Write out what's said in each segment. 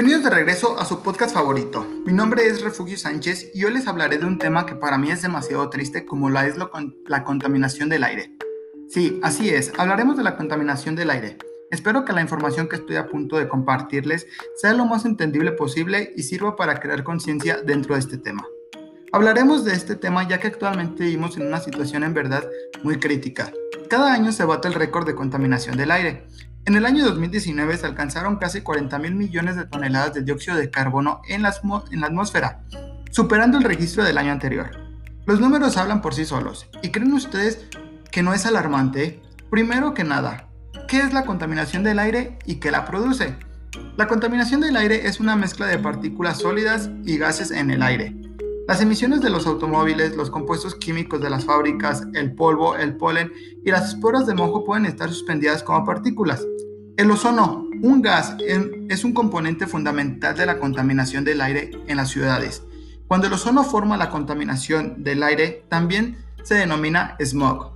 Bienvenidos de regreso a su podcast favorito. Mi nombre es Refugio Sánchez y hoy les hablaré de un tema que para mí es demasiado triste como la es la contaminación del aire. Sí, así es, hablaremos de la contaminación del aire. Espero que la información que estoy a punto de compartirles sea lo más entendible posible y sirva para crear conciencia dentro de este tema. Hablaremos de este tema ya que actualmente vivimos en una situación en verdad muy crítica. Cada año se bate el récord de contaminación del aire en el año 2019 se alcanzaron casi 40 mil millones de toneladas de dióxido de carbono en la, en la atmósfera, superando el registro del año anterior. Los números hablan por sí solos. ¿Y creen ustedes que no es alarmante? Primero que nada, ¿qué es la contaminación del aire y qué la produce? La contaminación del aire es una mezcla de partículas sólidas y gases en el aire. Las emisiones de los automóviles, los compuestos químicos de las fábricas, el polvo, el polen y las esporas de mojo pueden estar suspendidas como partículas. El ozono, un gas, es un componente fundamental de la contaminación del aire en las ciudades. Cuando el ozono forma la contaminación del aire, también se denomina smog.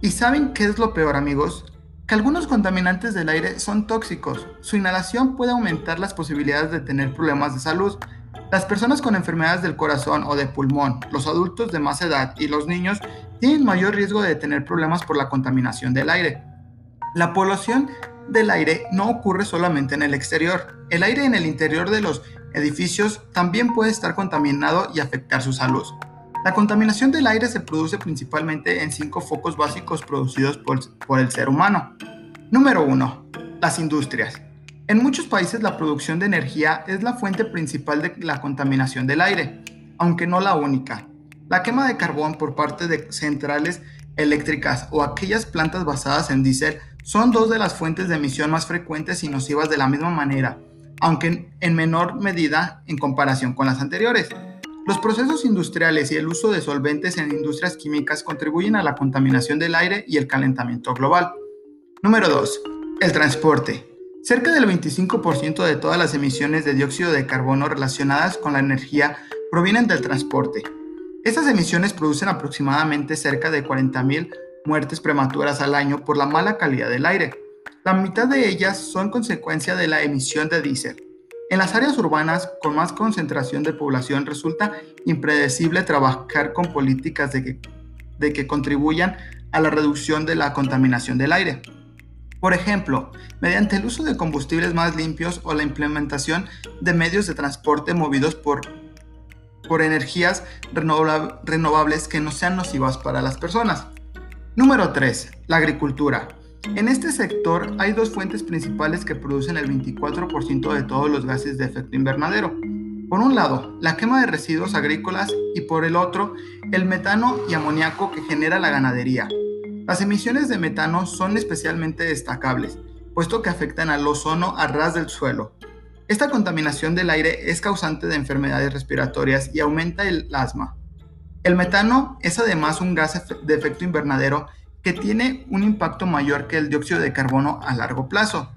¿Y saben qué es lo peor, amigos? Que algunos contaminantes del aire son tóxicos. Su inhalación puede aumentar las posibilidades de tener problemas de salud, las personas con enfermedades del corazón o de pulmón, los adultos de más edad y los niños tienen mayor riesgo de tener problemas por la contaminación del aire. La polución del aire no ocurre solamente en el exterior. El aire en el interior de los edificios también puede estar contaminado y afectar su salud. La contaminación del aire se produce principalmente en cinco focos básicos producidos por, el ser humano. Número 1. Las industrias. En muchos países la producción de energía es la fuente principal de la contaminación del aire, aunque no la única. La quema de carbón por parte de centrales eléctricas o aquellas plantas basadas en diésel son dos de las fuentes de emisión más frecuentes y nocivas de la misma manera, aunque en menor medida en comparación con las anteriores. Los procesos industriales y el uso de solventes en industrias químicas contribuyen a la contaminación del aire y el calentamiento global. Número 2. El transporte. Cerca del 25% de todas las emisiones de dióxido de carbono relacionadas con la energía provienen del transporte. Estas emisiones producen aproximadamente cerca de 40.000 muertes prematuras al año por la mala calidad del aire. La mitad de ellas son consecuencia de la emisión de diésel. En las áreas urbanas con más concentración de población resulta impredecible trabajar con políticas de que, contribuyan a la reducción de la contaminación del aire. Por ejemplo, mediante el uso de combustibles más limpios o la implementación de medios de transporte movidos por, por energías renovables que no sean nocivas para las personas. Número 3. La agricultura. En este sector hay dos fuentes principales que producen el 24% de todos los gases de efecto invernadero. Por un lado, la quema de residuos agrícolas y por el otro, el metano y amoníaco que genera la ganadería. Las emisiones de metano son especialmente destacables, puesto que afectan al ozono a ras del suelo. Esta contaminación del aire es causante de enfermedades respiratorias y aumenta el asma. El metano es además un gas de efecto invernadero que tiene un impacto mayor que el dióxido de carbono a largo plazo.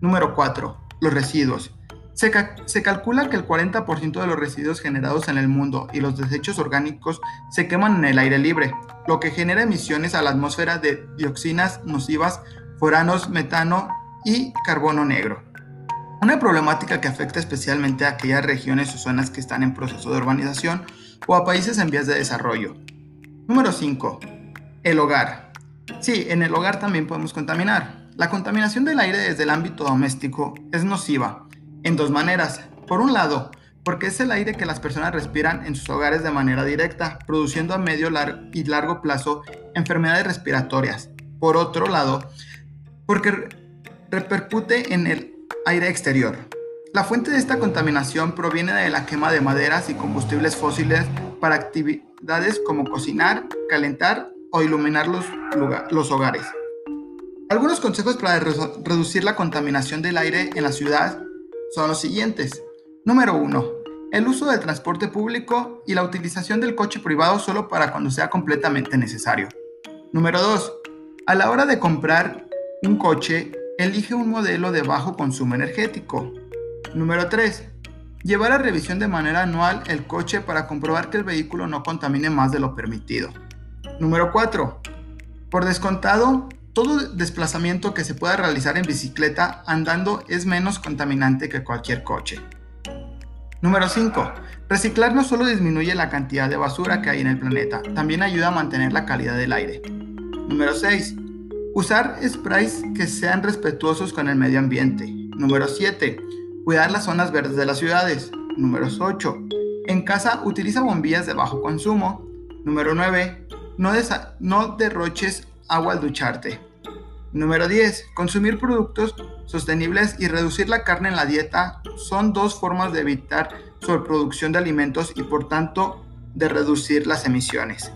Número 4. Los residuos. Se, calcula que el 40% de los residuos generados en el mundo y los desechos orgánicos se queman en el aire libre, lo que genera emisiones a la atmósfera de dioxinas nocivas, foranos, metano y carbono negro. Una problemática que afecta especialmente a aquellas regiones o zonas que están en proceso de urbanización o a países en vías de desarrollo. Número 5. El hogar. Sí, en el hogar también podemos contaminar. La contaminación del aire desde el ámbito doméstico es nociva en dos maneras. Por un lado, porque es el aire que las personas respiran en sus hogares de manera directa, produciendo a medio y largo plazo enfermedades respiratorias. Por otro lado, porque repercute en el aire exterior. La fuente de esta contaminación proviene de la quema de maderas y combustibles fósiles para actividades como cocinar, calentar o iluminar los, hogares. Algunos consejos para reducir la contaminación del aire en la ciudad son los siguientes. Número 1. El uso del transporte público y la utilización del coche privado solo para cuando sea completamente necesario. Número 2. A la hora de comprar un coche, elige un modelo de bajo consumo energético. Número 3. Llevar a revisión de manera anual el coche para comprobar que el vehículo no contamine más de lo permitido. Número 4. Por descontado, todo desplazamiento que se pueda realizar en bicicleta andando es menos contaminante que cualquier coche. Número 5. Reciclar no solo disminuye la cantidad de basura que hay en el planeta, también ayuda a mantener la calidad del aire. Número 6. Usar sprays que sean respetuosos con el medio ambiente. Número 7. Cuidar las zonas verdes de las ciudades. Número 8. En casa utiliza bombillas de bajo consumo. Número 9. No, no derroches agua al ducharte. Número 10. Consumir productos sostenibles y reducir la carne en la dieta son dos formas de evitar sobreproducción de alimentos y por tanto de reducir las emisiones.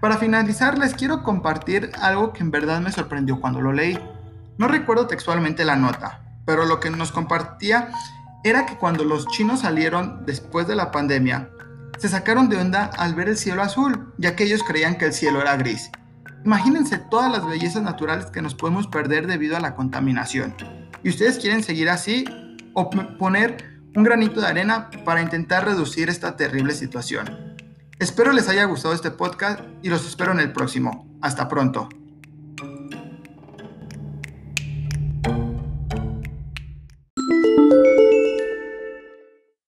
Para finalizar les quiero compartir algo que en verdad me sorprendió cuando lo leí. No recuerdo textualmente la nota, pero lo que nos compartía era que cuando los chinos salieron después de la pandemia, se sacaron de onda al ver el cielo azul, ya que ellos creían que el cielo era gris. Imagínense todas las bellezas naturales que nos podemos perder debido a la contaminación. ¿Y ustedes quieren seguir así o poner un granito de arena para intentar reducir esta terrible situación? Espero les haya gustado este podcast y los espero en el próximo. Hasta pronto.